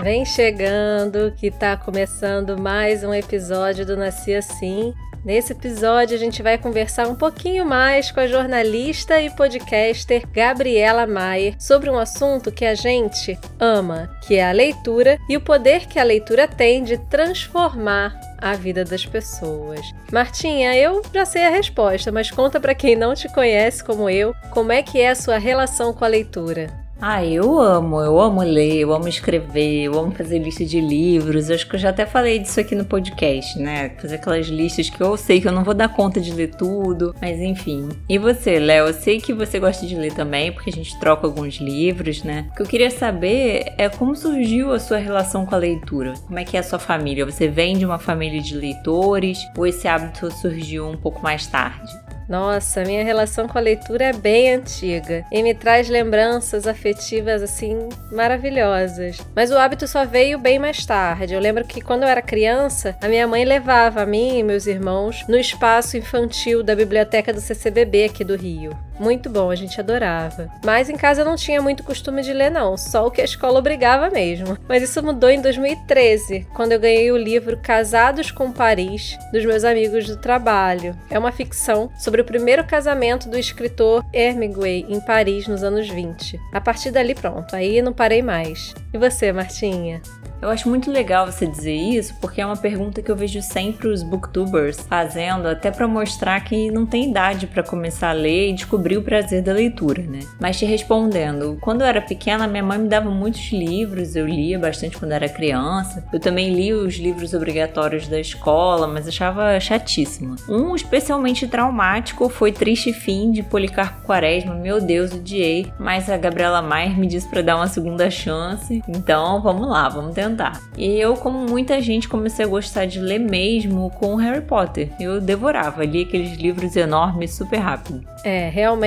Vem chegando que tá começando mais um episódio do Nasci Assim. Nesse episódio, a gente vai conversar um pouquinho mais com a jornalista e podcaster Gabriela Maier sobre um assunto que a gente ama, que é a leitura e o poder que a leitura tem de transformar a vida das pessoas. Martinha, eu já sei a resposta, mas conta para quem não te conhece como eu, como é que é a sua relação com a leitura? Ah, eu amo, eu amo ler, eu amo escrever, eu amo fazer lista de livros. Eu acho que eu já até falei disso aqui no podcast, né? Fazer aquelas listas que eu sei que eu não vou dar conta de ler tudo, mas enfim. E você, Léo? Eu sei que você gosta de ler também, porque a gente troca alguns livros, né? O que eu queria saber é como surgiu a sua relação com a leitura. Como é que é a sua família? Você vem de uma família de leitores ou esse hábito surgiu um pouco mais tarde? Nossa, minha relação com a leitura é bem antiga e me traz lembranças afetivas assim maravilhosas. Mas o hábito só veio bem mais tarde. Eu lembro que quando eu era criança, a minha mãe levava a mim e meus irmãos no espaço infantil da biblioteca do CCBB aqui do Rio. Muito bom, a gente adorava. Mas em casa eu não tinha muito costume de ler, não, só o que a escola obrigava mesmo. Mas isso mudou em 2013, quando eu ganhei o livro Casados com Paris, dos meus amigos do trabalho. É uma ficção sobre o primeiro casamento do escritor Hemingway em Paris nos anos 20. A partir dali, pronto, aí não parei mais. E você, Martinha? Eu acho muito legal você dizer isso, porque é uma pergunta que eu vejo sempre os booktubers fazendo, até para mostrar que não tem idade para começar a ler e descobrir o prazer da leitura, né? Mas te respondendo, quando eu era pequena, minha mãe me dava muitos livros, eu lia bastante quando era criança. Eu também li os livros obrigatórios da escola, mas achava chatíssimo. Um especialmente traumático foi Triste Fim de Policarpo Quaresma. Meu Deus, odiei, mas a Gabriela Maier me disse para dar uma segunda chance. Então, vamos lá, vamos tentar. E eu, como muita gente, comecei a gostar de ler mesmo com Harry Potter. Eu devorava, li aqueles livros enormes super rápido. É, realmente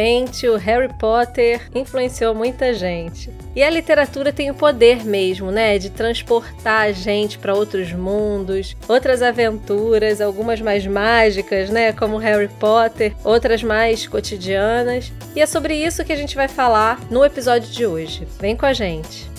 o Harry Potter influenciou muita gente. E a literatura tem o poder mesmo, né, de transportar a gente para outros mundos, outras aventuras, algumas mais mágicas, né, como Harry Potter, outras mais cotidianas. E é sobre isso que a gente vai falar no episódio de hoje. Vem com a gente.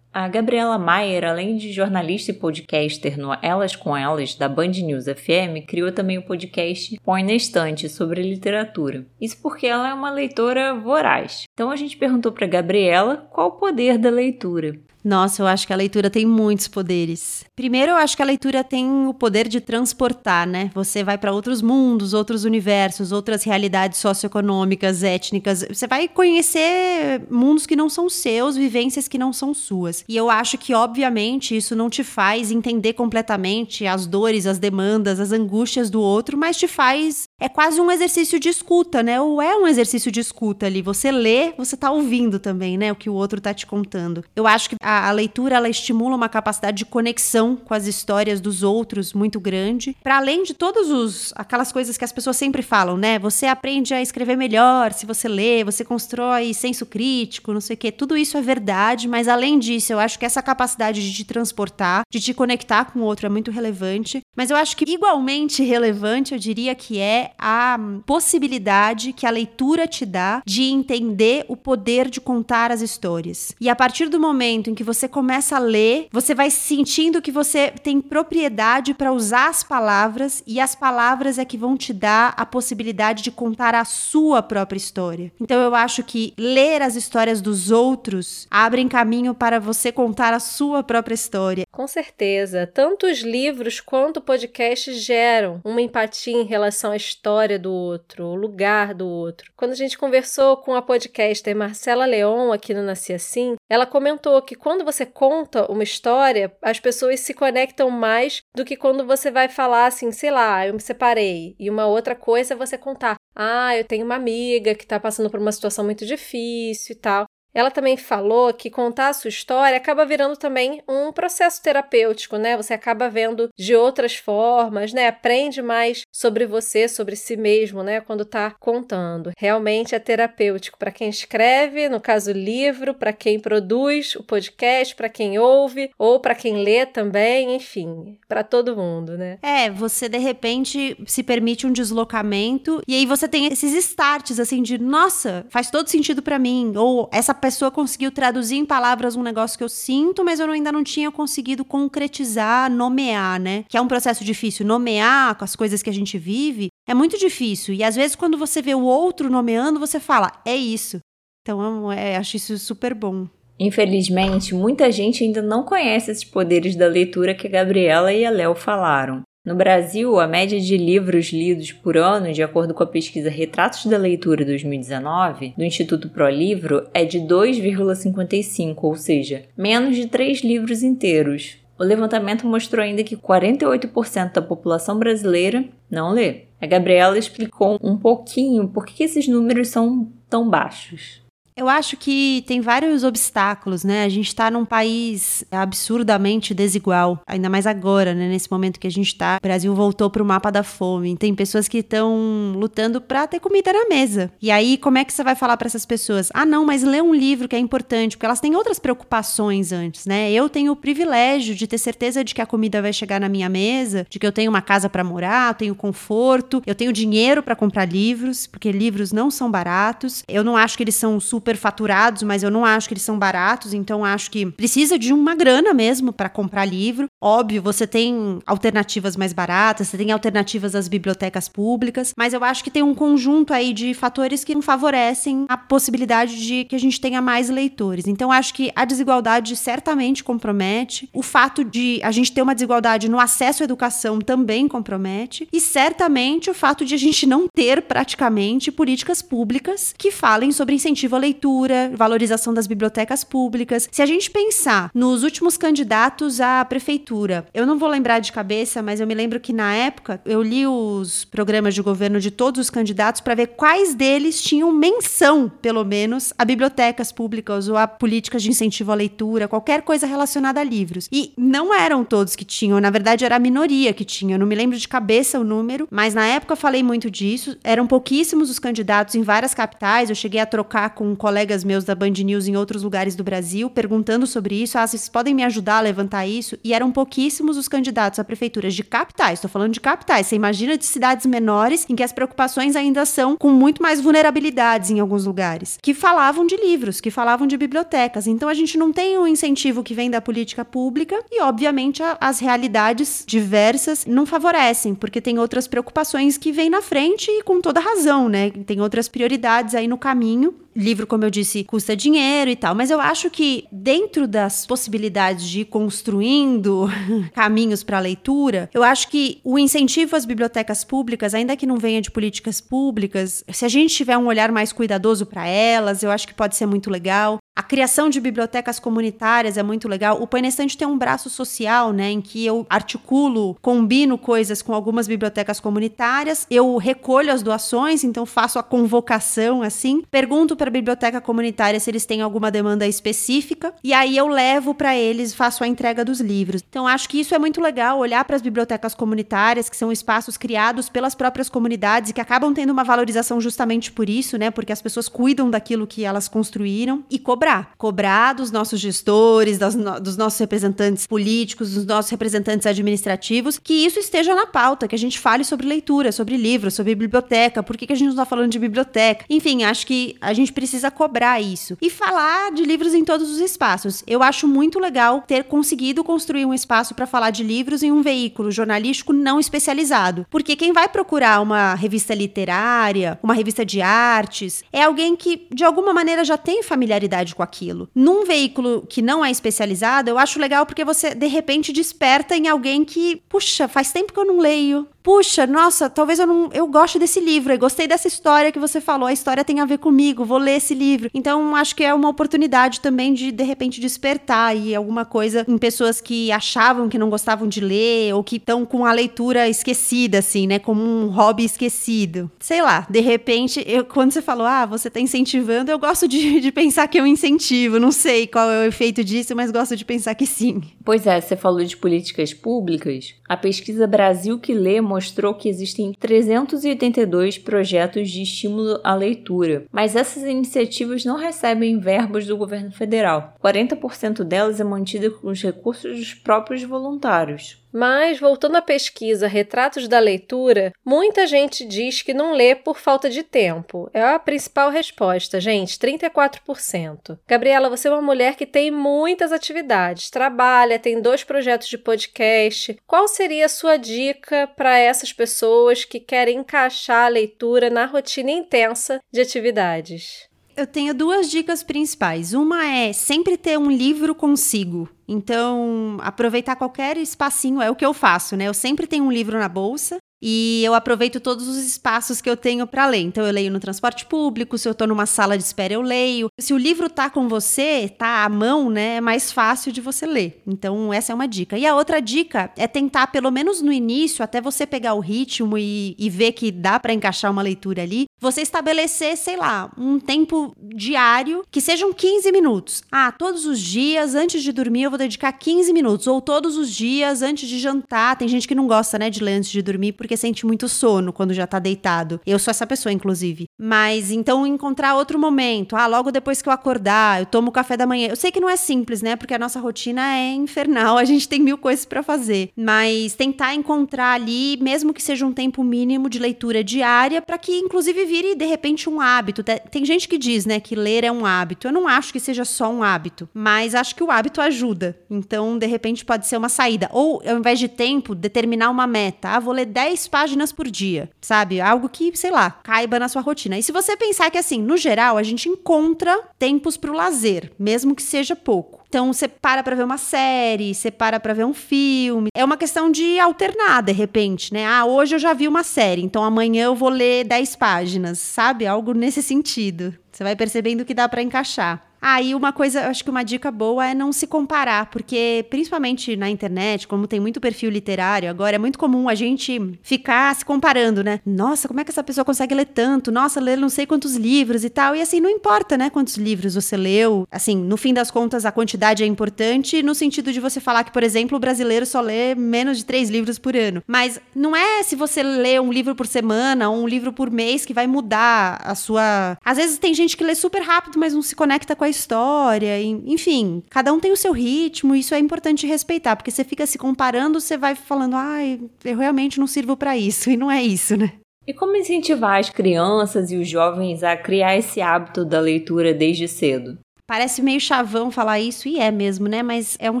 A Gabriela Maier, além de jornalista e podcaster no Elas com Elas, da Band News FM, criou também o podcast Põe na Estante, sobre literatura. Isso porque ela é uma leitora voraz. Então a gente perguntou para Gabriela qual o poder da leitura. Nossa, eu acho que a leitura tem muitos poderes. Primeiro, eu acho que a leitura tem o poder de transportar, né? Você vai para outros mundos, outros universos, outras realidades socioeconômicas, étnicas. Você vai conhecer mundos que não são seus, vivências que não são suas. E eu acho que, obviamente, isso não te faz entender completamente as dores, as demandas, as angústias do outro, mas te faz. É quase um exercício de escuta, né? Ou é um exercício de escuta ali. Você lê, você tá ouvindo também, né? O que o outro tá te contando. Eu acho que a a, leitura ela estimula uma capacidade de conexão com as histórias dos outros muito grande. Para além de todos os aquelas coisas que as pessoas sempre falam, né? Você aprende a escrever melhor se você lê, você constrói senso crítico, não sei o quê. Tudo isso é verdade, mas além disso, eu acho que essa capacidade de te transportar, de te conectar com o outro é muito relevante. Mas eu acho que igualmente relevante, eu diria que é a possibilidade que a leitura te dá de entender o poder de contar as histórias. E a partir do momento em que você começa a ler, você vai sentindo que você tem propriedade para usar as palavras e as palavras é que vão te dar a possibilidade de contar a sua própria história. Então eu acho que ler as histórias dos outros abrem caminho para você contar a sua própria história. Com certeza, tanto os livros quanto podcast geram uma empatia em relação à história do outro, o lugar do outro. Quando a gente conversou com a podcaster Marcela Leon aqui no Nasci Assim, ela comentou que quando você conta uma história, as pessoas se conectam mais do que quando você vai falar assim, sei lá, eu me separei. E uma outra coisa é você contar, ah, eu tenho uma amiga que tá passando por uma situação muito difícil e tal. Ela também falou que contar a sua história acaba virando também um processo terapêutico, né? Você acaba vendo de outras formas, né? Aprende mais sobre você, sobre si mesmo, né? Quando tá contando. Realmente é terapêutico para quem escreve, no caso livro, para quem produz o podcast, para quem ouve ou para quem lê também, enfim, para todo mundo, né? É, você de repente se permite um deslocamento e aí você tem esses starts assim de, nossa, faz todo sentido para mim, ou essa pessoa conseguiu traduzir em palavras um negócio que eu sinto, mas eu ainda não tinha conseguido concretizar, nomear, né? Que é um processo difícil nomear com as coisas que a gente vive, é muito difícil. E às vezes quando você vê o outro nomeando, você fala, é isso. Então, é, acho isso super bom. Infelizmente, muita gente ainda não conhece esses poderes da leitura que a Gabriela e a Léo falaram. No Brasil, a média de livros lidos por ano, de acordo com a pesquisa Retratos da Leitura 2019, do Instituto ProLivro, é de 2,55, ou seja, menos de 3 livros inteiros. O levantamento mostrou ainda que 48% da população brasileira não lê. A Gabriela explicou um pouquinho por que esses números são tão baixos. Eu acho que tem vários obstáculos, né? A gente está num país absurdamente desigual, ainda mais agora, né? Nesse momento que a gente está, o Brasil voltou para o mapa da fome. Tem pessoas que estão lutando para ter comida na mesa. E aí, como é que você vai falar para essas pessoas? Ah, não, mas lê um livro que é importante, porque elas têm outras preocupações antes, né? Eu tenho o privilégio de ter certeza de que a comida vai chegar na minha mesa, de que eu tenho uma casa para morar, tenho conforto, eu tenho dinheiro para comprar livros, porque livros não são baratos. Eu não acho que eles são super super faturados, mas eu não acho que eles são baratos, então acho que precisa de uma grana mesmo para comprar livro. Óbvio, você tem alternativas mais baratas, você tem alternativas às bibliotecas públicas, mas eu acho que tem um conjunto aí de fatores que não favorecem a possibilidade de que a gente tenha mais leitores. Então acho que a desigualdade certamente compromete, o fato de a gente ter uma desigualdade no acesso à educação também compromete, e certamente o fato de a gente não ter praticamente políticas públicas que falem sobre incentivo à leitura leitura, valorização das bibliotecas públicas. Se a gente pensar nos últimos candidatos à prefeitura, eu não vou lembrar de cabeça, mas eu me lembro que na época eu li os programas de governo de todos os candidatos para ver quais deles tinham menção, pelo menos, a bibliotecas públicas ou a políticas de incentivo à leitura, qualquer coisa relacionada a livros. E não eram todos que tinham, na verdade era a minoria que tinha. Eu não me lembro de cabeça o número, mas na época eu falei muito disso. Eram pouquíssimos os candidatos em várias capitais. Eu cheguei a trocar com colegas meus da Band News em outros lugares do Brasil perguntando sobre isso. Ah, vocês podem me ajudar a levantar isso? E eram pouquíssimos os candidatos a prefeituras de capitais. Estou falando de capitais. Você imagina de cidades menores em que as preocupações ainda são com muito mais vulnerabilidades em alguns lugares, que falavam de livros, que falavam de bibliotecas. Então a gente não tem um incentivo que vem da política pública e, obviamente, a, as realidades diversas não favorecem, porque tem outras preocupações que vêm na frente e com toda razão, né? Tem outras prioridades aí no caminho livro, como eu disse, custa dinheiro e tal, mas eu acho que dentro das possibilidades de ir construindo caminhos para a leitura, eu acho que o incentivo às bibliotecas públicas, ainda que não venha de políticas públicas, se a gente tiver um olhar mais cuidadoso para elas, eu acho que pode ser muito legal. A criação de bibliotecas comunitárias é muito legal. O Painestante tem um braço social, né, em que eu articulo, combino coisas com algumas bibliotecas comunitárias, eu recolho as doações, então faço a convocação assim, pergunto para a biblioteca comunitária se eles têm alguma demanda específica e aí eu levo para eles, faço a entrega dos livros. Então acho que isso é muito legal olhar para as bibliotecas comunitárias, que são espaços criados pelas próprias comunidades e que acabam tendo uma valorização justamente por isso, né, porque as pessoas cuidam daquilo que elas construíram e cobrar cobrar. Cobrar dos nossos gestores, dos, dos nossos representantes políticos, dos nossos representantes administrativos, que isso esteja na pauta, que a gente fale sobre leitura, sobre livros, sobre biblioteca, por que, que a gente não está falando de biblioteca. Enfim, acho que a gente precisa cobrar isso. E falar de livros em todos os espaços. Eu acho muito legal ter conseguido construir um espaço para falar de livros em um veículo jornalístico não especializado. Porque quem vai procurar uma revista literária, uma revista de artes, é alguém que de alguma maneira já tem familiaridade com aquilo. Num veículo que não é especializado, eu acho legal porque você de repente desperta em alguém que, puxa, faz tempo que eu não leio puxa, nossa, talvez eu não. Eu goste desse livro, eu gostei dessa história que você falou, a história tem a ver comigo, vou ler esse livro. Então, acho que é uma oportunidade também de, de repente, despertar aí alguma coisa em pessoas que achavam que não gostavam de ler, ou que estão com a leitura esquecida, assim, né? Como um hobby esquecido. Sei lá, de repente, eu, quando você falou, ah, você tá incentivando, eu gosto de, de pensar que eu incentivo. Não sei qual é o efeito disso, mas gosto de pensar que sim. Pois é, você falou de políticas públicas. A pesquisa Brasil que Lê mostrou que existem 382 projetos de estímulo à leitura, mas essas iniciativas não recebem verbos do governo federal. 40% delas é mantida com os recursos dos próprios voluntários. Mas, voltando à pesquisa Retratos da Leitura, muita gente diz que não lê por falta de tempo. É a principal resposta, gente, 34%. Gabriela, você é uma mulher que tem muitas atividades, trabalha, tem dois projetos de podcast. Qual seria a sua dica para essas pessoas que querem encaixar a leitura na rotina intensa de atividades? Eu tenho duas dicas principais. Uma é sempre ter um livro consigo. Então, aproveitar qualquer espacinho é o que eu faço, né? Eu sempre tenho um livro na bolsa e eu aproveito todos os espaços que eu tenho para ler. Então eu leio no transporte público, se eu estou numa sala de espera eu leio. Se o livro tá com você, tá à mão, né, é mais fácil de você ler. Então essa é uma dica. E a outra dica é tentar pelo menos no início, até você pegar o ritmo e, e ver que dá para encaixar uma leitura ali, você estabelecer, sei lá, um tempo diário que sejam 15 minutos. Ah, todos os dias antes de dormir eu vou dedicar 15 minutos ou todos os dias antes de jantar. Tem gente que não gosta, né, de ler antes de dormir porque porque sente muito sono quando já tá deitado. Eu sou essa pessoa, inclusive. Mas então encontrar outro momento. Ah, logo depois que eu acordar, eu tomo café da manhã. Eu sei que não é simples, né? Porque a nossa rotina é infernal, a gente tem mil coisas para fazer. Mas tentar encontrar ali, mesmo que seja um tempo mínimo de leitura diária, para que inclusive vire de repente um hábito. Tem gente que diz, né, que ler é um hábito. Eu não acho que seja só um hábito, mas acho que o hábito ajuda. Então, de repente pode ser uma saída. Ou ao invés de tempo, determinar uma meta. Ah, vou ler 10 páginas por dia, sabe? Algo que, sei lá, caiba na sua rotina. E se você pensar que, assim, no geral, a gente encontra tempos para o lazer, mesmo que seja pouco. Então, você para para ver uma série, você para para ver um filme. É uma questão de alternar, de repente, né? Ah, hoje eu já vi uma série, então amanhã eu vou ler 10 páginas, sabe? Algo nesse sentido. Você vai percebendo que dá para encaixar. Aí, uma coisa, acho que uma dica boa é não se comparar, porque principalmente na internet, como tem muito perfil literário agora, é muito comum a gente ficar se comparando, né? Nossa, como é que essa pessoa consegue ler tanto? Nossa, ler não sei quantos livros e tal. E assim, não importa, né, quantos livros você leu. Assim, no fim das contas, a quantidade é importante no sentido de você falar que, por exemplo, o brasileiro só lê menos de três livros por ano. Mas não é se você lê um livro por semana ou um livro por mês que vai mudar a sua. Às vezes tem gente que lê super rápido, mas não se conecta com a história, enfim, cada um tem o seu ritmo, isso é importante respeitar, porque você fica se comparando, você vai falando, ai, eu realmente não sirvo para isso, e não é isso, né? E como incentivar as crianças e os jovens a criar esse hábito da leitura desde cedo? Parece meio chavão falar isso, e é mesmo, né? Mas é um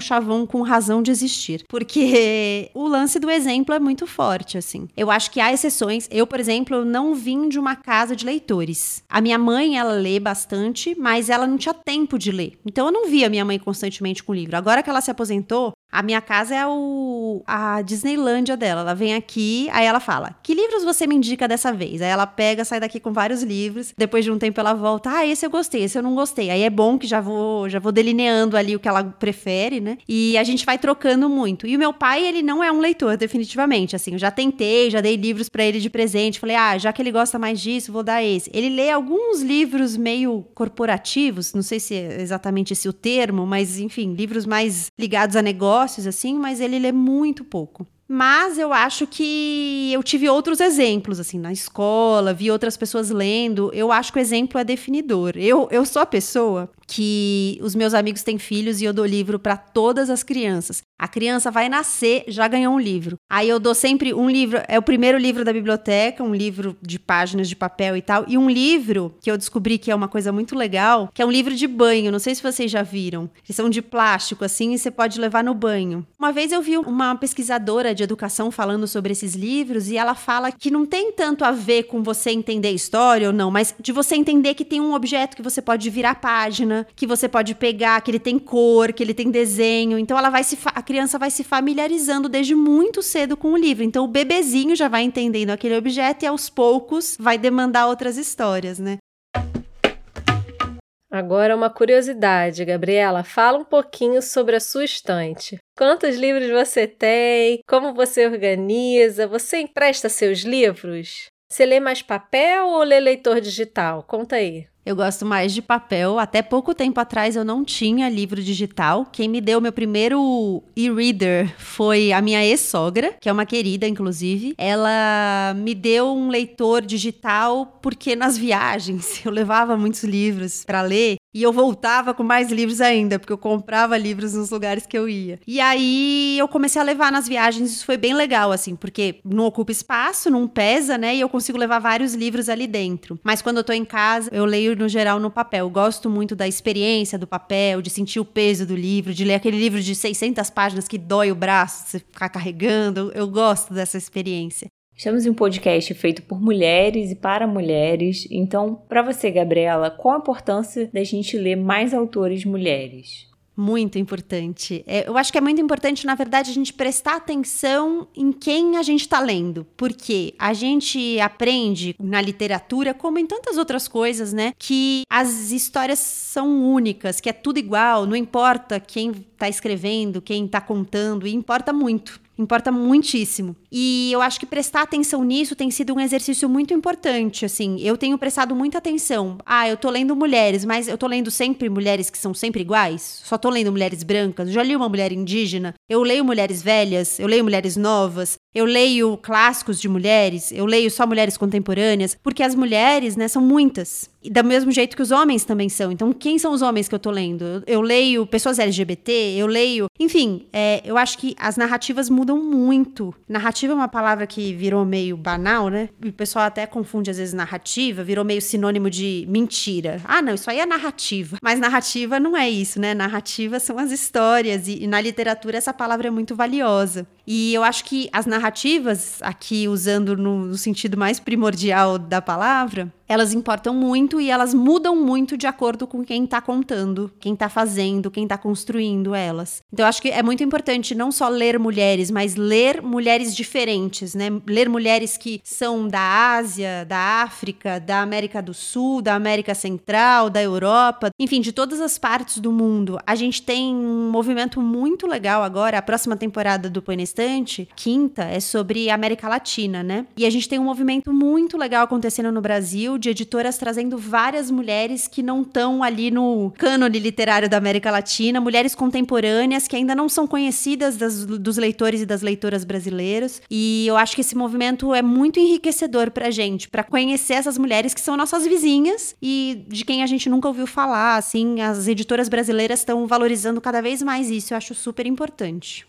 chavão com razão de existir. Porque o lance do exemplo é muito forte, assim. Eu acho que há exceções. Eu, por exemplo, não vim de uma casa de leitores. A minha mãe, ela lê bastante, mas ela não tinha tempo de ler. Então eu não via minha mãe constantemente com livro. Agora que ela se aposentou, a minha casa é o, a Disneylândia dela. Ela vem aqui, aí ela fala: Que livros você me indica dessa vez? Aí ela pega, sai daqui com vários livros. Depois de um tempo ela volta: Ah, esse eu gostei, esse eu não gostei. Aí é bom que já vou, já vou delineando ali o que ela prefere, né? E a gente vai trocando muito. E o meu pai, ele não é um leitor, definitivamente. Assim, eu já tentei, já dei livros para ele de presente. Falei: Ah, já que ele gosta mais disso, vou dar esse. Ele lê alguns livros meio corporativos, não sei se é exatamente esse o termo, mas enfim, livros mais ligados a negócio negócios, assim, mas ele lê muito pouco. Mas eu acho que eu tive outros exemplos, assim, na escola, vi outras pessoas lendo. Eu acho que o exemplo é definidor. Eu, eu sou a pessoa que os meus amigos têm filhos e eu dou livro para todas as crianças. A criança vai nascer, já ganhou um livro. Aí eu dou sempre um livro, é o primeiro livro da biblioteca, um livro de páginas de papel e tal, e um livro que eu descobri que é uma coisa muito legal, que é um livro de banho. Não sei se vocês já viram. Eles são de plástico assim e você pode levar no banho. Uma vez eu vi uma pesquisadora de educação falando sobre esses livros e ela fala que não tem tanto a ver com você entender história ou não, mas de você entender que tem um objeto que você pode virar página que você pode pegar, que ele tem cor, que ele tem desenho. Então ela vai se a criança vai se familiarizando desde muito cedo com o livro. Então o bebezinho já vai entendendo aquele objeto e aos poucos vai demandar outras histórias, né? Agora uma curiosidade, Gabriela, fala um pouquinho sobre a sua estante. Quantos livros você tem? Como você organiza? Você empresta seus livros? Você lê mais papel ou lê leitor digital? Conta aí. Eu gosto mais de papel. Até pouco tempo atrás eu não tinha livro digital. Quem me deu meu primeiro e-reader foi a minha ex-sogra, que é uma querida, inclusive. Ela me deu um leitor digital porque nas viagens eu levava muitos livros para ler e eu voltava com mais livros ainda, porque eu comprava livros nos lugares que eu ia. E aí eu comecei a levar nas viagens, isso foi bem legal, assim, porque não ocupa espaço, não pesa, né? E eu consigo levar vários livros ali dentro. Mas quando eu tô em casa, eu leio no geral no papel. Eu gosto muito da experiência do papel, de sentir o peso do livro, de ler aquele livro de 600 páginas que dói o braço, você ficar carregando. Eu gosto dessa experiência. Estamos em um podcast feito por mulheres e para mulheres. Então, para você, Gabriela, qual a importância da gente ler mais autores mulheres? Muito importante. É, eu acho que é muito importante, na verdade, a gente prestar atenção em quem a gente está lendo. Porque a gente aprende na literatura, como em tantas outras coisas, né? Que as histórias são únicas, que é tudo igual, não importa quem está escrevendo, quem está contando, e importa muito. Importa muitíssimo. E eu acho que prestar atenção nisso tem sido um exercício muito importante, assim. Eu tenho prestado muita atenção. Ah, eu tô lendo mulheres, mas eu tô lendo sempre mulheres que são sempre iguais? Só tô lendo mulheres brancas? Já li uma mulher indígena? Eu leio mulheres velhas? Eu leio mulheres novas? Eu leio clássicos de mulheres? Eu leio só mulheres contemporâneas? Porque as mulheres, né, são muitas. E do mesmo jeito que os homens também são. Então, quem são os homens que eu tô lendo? Eu, leio pessoas LGBT, eu leio. Enfim, é, eu acho que as narrativas mudam muito. Narrativa é uma palavra que virou meio banal, né? E o pessoal até confunde às vezes narrativa, virou meio sinônimo de mentira. Ah, não, isso aí é narrativa. Mas narrativa não é isso, né? Narrativa são as histórias. E, e na literatura essa palavra é muito valiosa. E eu acho que as narrativas, aqui usando no, sentido mais primordial da palavra, elas importam muito e elas mudam muito de acordo com quem está contando, quem está fazendo, quem está construindo elas. Então, eu acho que é muito importante não só ler mulheres, mas ler mulheres diferentes, né? Ler mulheres que são da Ásia, da África, da América do Sul, da América Central, da Europa, enfim, de todas as partes do mundo. A gente tem um movimento muito legal agora, a próxima temporada do Põe Estante, quinta, é sobre América Latina, né? E a gente tem um movimento muito legal acontecendo no Brasil de editoras trazendo várias mulheres que não estão ali no cânone literário da América Latina, mulheres contemporâneas que ainda não são conhecidas das, dos leitores e das leitoras brasileiros. E eu acho que esse movimento é muito enriquecedor pra gente, para conhecer essas mulheres que são nossas vizinhas e de quem a gente nunca ouviu falar, assim, as editoras brasileiras estão valorizando cada vez mais isso, eu acho super importante.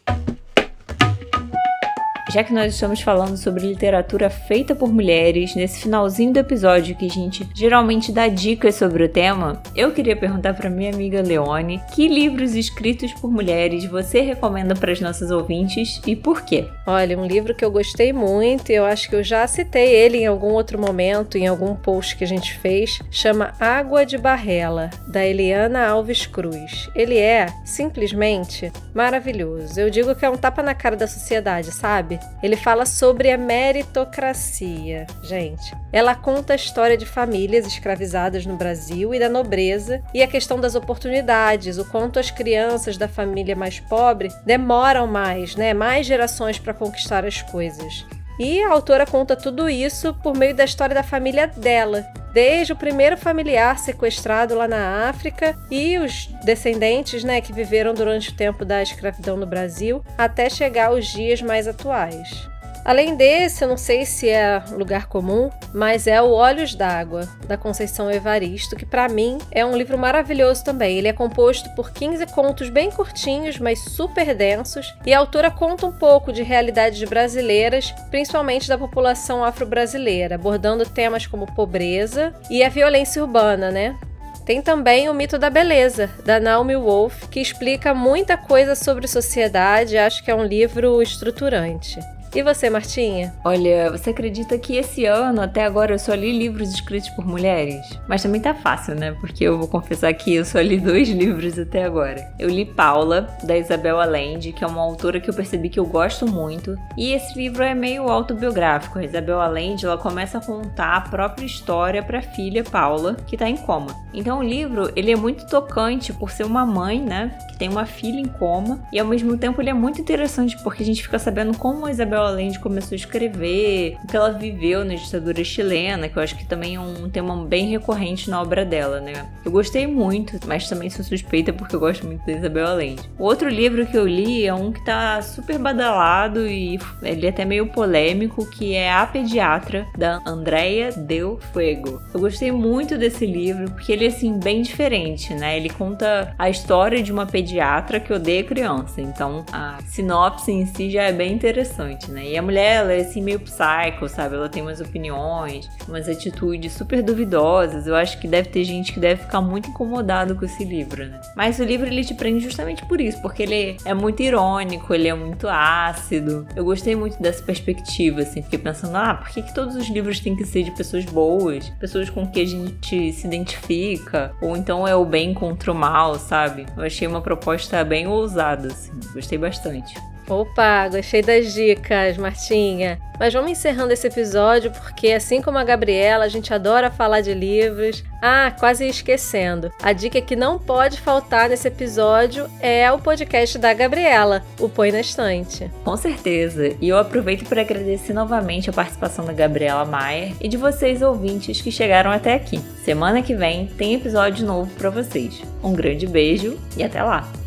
Já que nós estamos falando sobre literatura feita por mulheres, nesse finalzinho do episódio que a gente geralmente dá dicas sobre o tema, eu queria perguntar para minha amiga Leone que livros escritos por mulheres você recomenda para as nossas ouvintes e por quê? Olha, um livro que eu gostei muito, eu acho que eu já citei ele em algum outro momento, em algum post que a gente fez, chama Água de Barrela, da Eliana Alves Cruz. Ele é simplesmente maravilhoso. Eu digo que é um tapa na cara da sociedade, sabe? Ele fala sobre a meritocracia. Gente, ela conta a história de famílias escravizadas no Brasil e da nobreza e a questão das oportunidades, o quanto as crianças da família mais pobre demoram mais, né? Mais gerações para conquistar as coisas. E a autora conta tudo isso por meio da história da família dela, desde o primeiro familiar sequestrado lá na África e os descendentes, né, que viveram durante o tempo da escravidão no Brasil, até chegar aos dias mais atuais. Além desse, eu não sei se é lugar comum, mas é o Olhos d'Água, da Conceição Evaristo, que para mim é um livro maravilhoso também. Ele é composto por 15 contos bem curtinhos, mas super densos, e a autora conta um pouco de realidades brasileiras, principalmente da população afro-brasileira, abordando temas como pobreza e a violência urbana, né? Tem também o Mito da Beleza, da Naomi Wolf, que explica muita coisa sobre sociedade, acho que é um livro estruturante. E você, Martinha? Olha, você acredita que esse ano, até agora, eu só li livros escritos por mulheres? Mas também tá fácil, né? Porque eu vou confessar que eu só li dois livros até agora. Eu li Paula, da Isabel Allende, que é uma autora que eu percebi que eu gosto muito. E esse livro é meio autobiográfico. A Isabel Allende, ela começa a contar a própria história para a filha Paula, que tá em coma. Então o livro, ele é muito tocante por ser uma mãe, né, que tem uma filha em coma, e ao mesmo tempo ele é muito interessante porque a gente fica sabendo como a Isabel Allende começou a escrever, o que ela viveu na ditadura chilena, que eu acho que também é um tema bem recorrente na obra dela, né? Eu gostei muito, mas também sou suspeita porque eu gosto muito da Isabel Allende. O outro livro que eu li é um que tá super badalado e ele é até meio polêmico, que é A Pediatra, da Andrea Del Fuego. Eu gostei muito desse livro porque ele é, assim, bem diferente, né? Ele conta a história de uma pediatra que odeia criança, então a sinopse em si já é bem interessante, né? E a mulher, ela é assim meio psycho, sabe? Ela tem umas opiniões, umas atitudes super duvidosas. Eu acho que deve ter gente que deve ficar muito incomodado com esse livro, né? Mas o livro ele te prende justamente por isso, porque ele é muito irônico, ele é muito ácido. Eu gostei muito dessa perspectiva, assim, fiquei pensando, ah, por que, que todos os livros têm que ser de pessoas boas, pessoas com que a gente se identifica, ou então é o bem contra o mal, sabe? Eu achei uma proposta bem ousada, assim, gostei bastante. Opa, gostei das dicas, Martinha. Mas vamos encerrando esse episódio porque, assim como a Gabriela, a gente adora falar de livros. Ah, quase esquecendo. A dica que não pode faltar nesse episódio é o podcast da Gabriela, o Põe na Estante. Com certeza. E eu aproveito para agradecer novamente a participação da Gabriela Maier e de vocês ouvintes que chegaram até aqui. Semana que vem tem episódio novo para vocês. Um grande beijo e até lá!